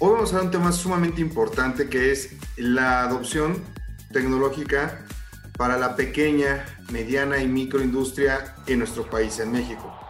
Hoy vamos a hablar un tema sumamente importante que es la adopción tecnológica para la pequeña, mediana y microindustria en nuestro país, en México.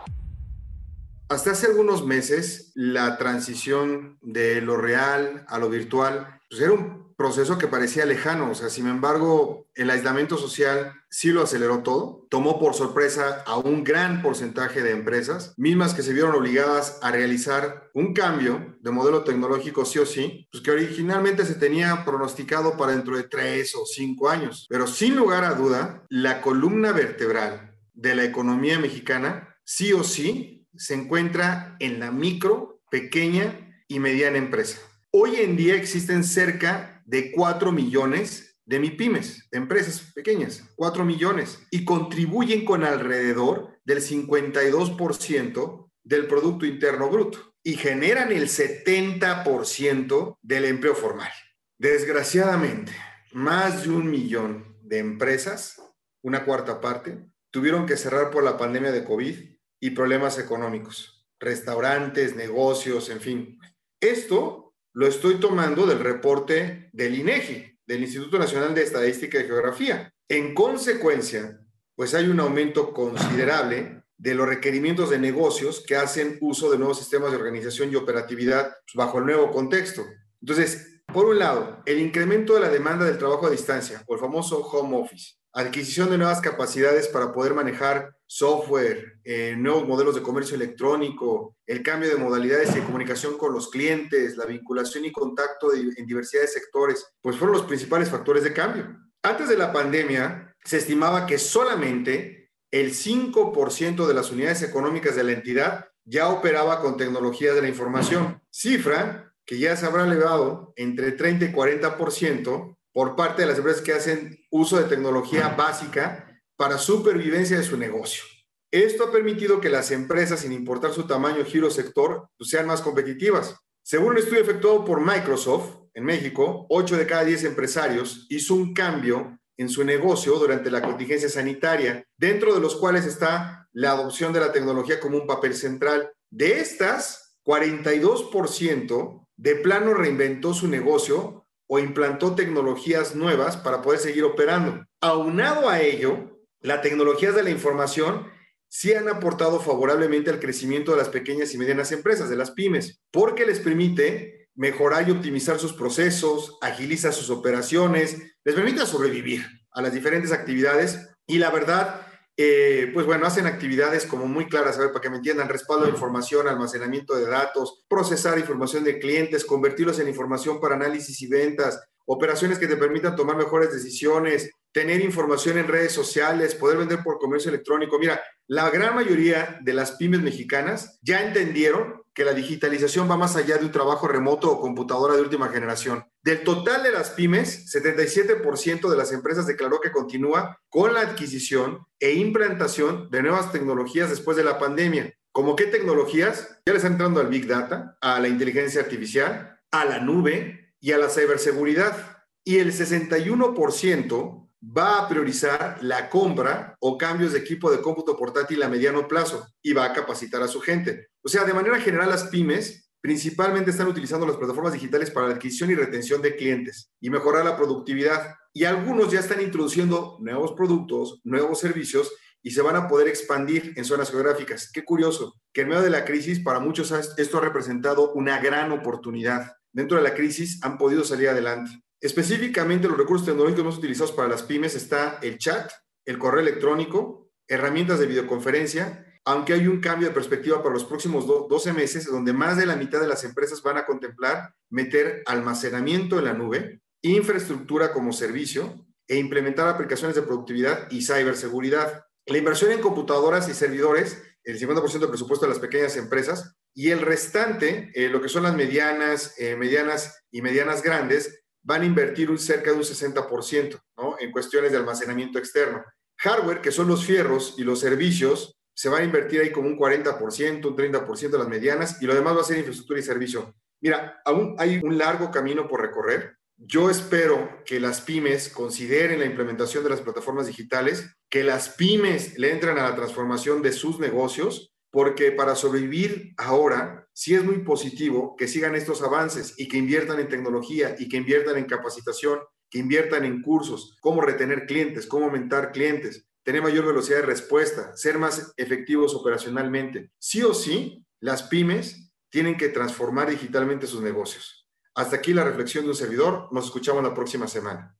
Hasta hace algunos meses, la transición de lo real a lo virtual pues era un proceso que parecía lejano, o sin embargo, el aislamiento social sí lo aceleró todo, tomó por sorpresa a un gran porcentaje de empresas, mismas que se vieron obligadas a realizar un cambio de modelo tecnológico sí o sí, pues que originalmente se tenía pronosticado para dentro de tres o cinco años, pero sin lugar a duda, la columna vertebral de la economía mexicana sí o sí se encuentra en la micro, pequeña y mediana empresa. Hoy en día existen cerca de 4 millones de MIPIMES, de empresas pequeñas, 4 millones, y contribuyen con alrededor del 52% del Producto Interno Bruto y generan el 70% del empleo formal. Desgraciadamente, más de un millón de empresas, una cuarta parte, tuvieron que cerrar por la pandemia de COVID y problemas económicos, restaurantes, negocios, en fin. Esto lo estoy tomando del reporte del INEGI, del Instituto Nacional de Estadística y Geografía. En consecuencia, pues hay un aumento considerable de los requerimientos de negocios que hacen uso de nuevos sistemas de organización y operatividad pues, bajo el nuevo contexto. Entonces, por un lado, el incremento de la demanda del trabajo a distancia, o el famoso home office, adquisición de nuevas capacidades para poder manejar software, eh, nuevos modelos de comercio electrónico, el cambio de modalidades de comunicación con los clientes, la vinculación y contacto en diversidad de sectores, pues fueron los principales factores de cambio. Antes de la pandemia, se estimaba que solamente el 5% de las unidades económicas de la entidad ya operaba con tecnologías de la información, cifra que ya se habrá elevado entre 30 y 40% por parte de las empresas que hacen uso de tecnología básica para supervivencia de su negocio. Esto ha permitido que las empresas, sin importar su tamaño, giro, sector, pues, sean más competitivas. Según un estudio efectuado por Microsoft en México, 8 de cada 10 empresarios hizo un cambio en su negocio durante la contingencia sanitaria, dentro de los cuales está la adopción de la tecnología como un papel central. De estas, 42% de plano reinventó su negocio o implantó tecnologías nuevas para poder seguir operando. Aunado a ello, las tecnologías de la información sí han aportado favorablemente al crecimiento de las pequeñas y medianas empresas, de las pymes, porque les permite mejorar y optimizar sus procesos, agiliza sus operaciones, les permite sobrevivir a las diferentes actividades y la verdad eh, pues bueno, hacen actividades como muy claras, a ver, para que me entiendan, respaldo de información, almacenamiento de datos, procesar información de clientes, convertirlos en información para análisis y ventas, operaciones que te permitan tomar mejores decisiones, tener información en redes sociales, poder vender por comercio electrónico. Mira, la gran mayoría de las pymes mexicanas ya entendieron que la digitalización va más allá de un trabajo remoto o computadora de última generación. Del total de las pymes, 77% de las empresas declaró que continúa con la adquisición e implantación de nuevas tecnologías después de la pandemia. ¿Cómo qué tecnologías? Ya le están entrando al Big Data, a la inteligencia artificial, a la nube y a la ciberseguridad. Y el 61% va a priorizar la compra o cambios de equipo de cómputo portátil a mediano plazo y va a capacitar a su gente. O sea, de manera general, las pymes principalmente están utilizando las plataformas digitales para la adquisición y retención de clientes y mejorar la productividad. Y algunos ya están introduciendo nuevos productos, nuevos servicios y se van a poder expandir en zonas geográficas. Qué curioso, que en medio de la crisis, para muchos esto ha representado una gran oportunidad. Dentro de la crisis han podido salir adelante. Específicamente, los recursos tecnológicos más utilizados para las pymes está el chat, el correo electrónico, herramientas de videoconferencia, aunque hay un cambio de perspectiva para los próximos 12 meses, donde más de la mitad de las empresas van a contemplar meter almacenamiento en la nube, infraestructura como servicio e implementar aplicaciones de productividad y ciberseguridad. La inversión en computadoras y servidores, el 50% del presupuesto de las pequeñas empresas, y el restante, eh, lo que son las medianas, eh, medianas y medianas grandes, van a invertir un cerca de un 60% ¿no? en cuestiones de almacenamiento externo. Hardware, que son los fierros y los servicios, se van a invertir ahí como un 40%, un 30% de las medianas y lo demás va a ser infraestructura y servicio. Mira, aún hay un largo camino por recorrer. Yo espero que las pymes consideren la implementación de las plataformas digitales, que las pymes le entren a la transformación de sus negocios, porque para sobrevivir ahora sí es muy positivo que sigan estos avances y que inviertan en tecnología y que inviertan en capacitación, que inviertan en cursos, cómo retener clientes, cómo aumentar clientes, tener mayor velocidad de respuesta, ser más efectivos operacionalmente. Sí o sí, las pymes tienen que transformar digitalmente sus negocios. Hasta aquí la reflexión de un servidor. Nos escuchamos la próxima semana.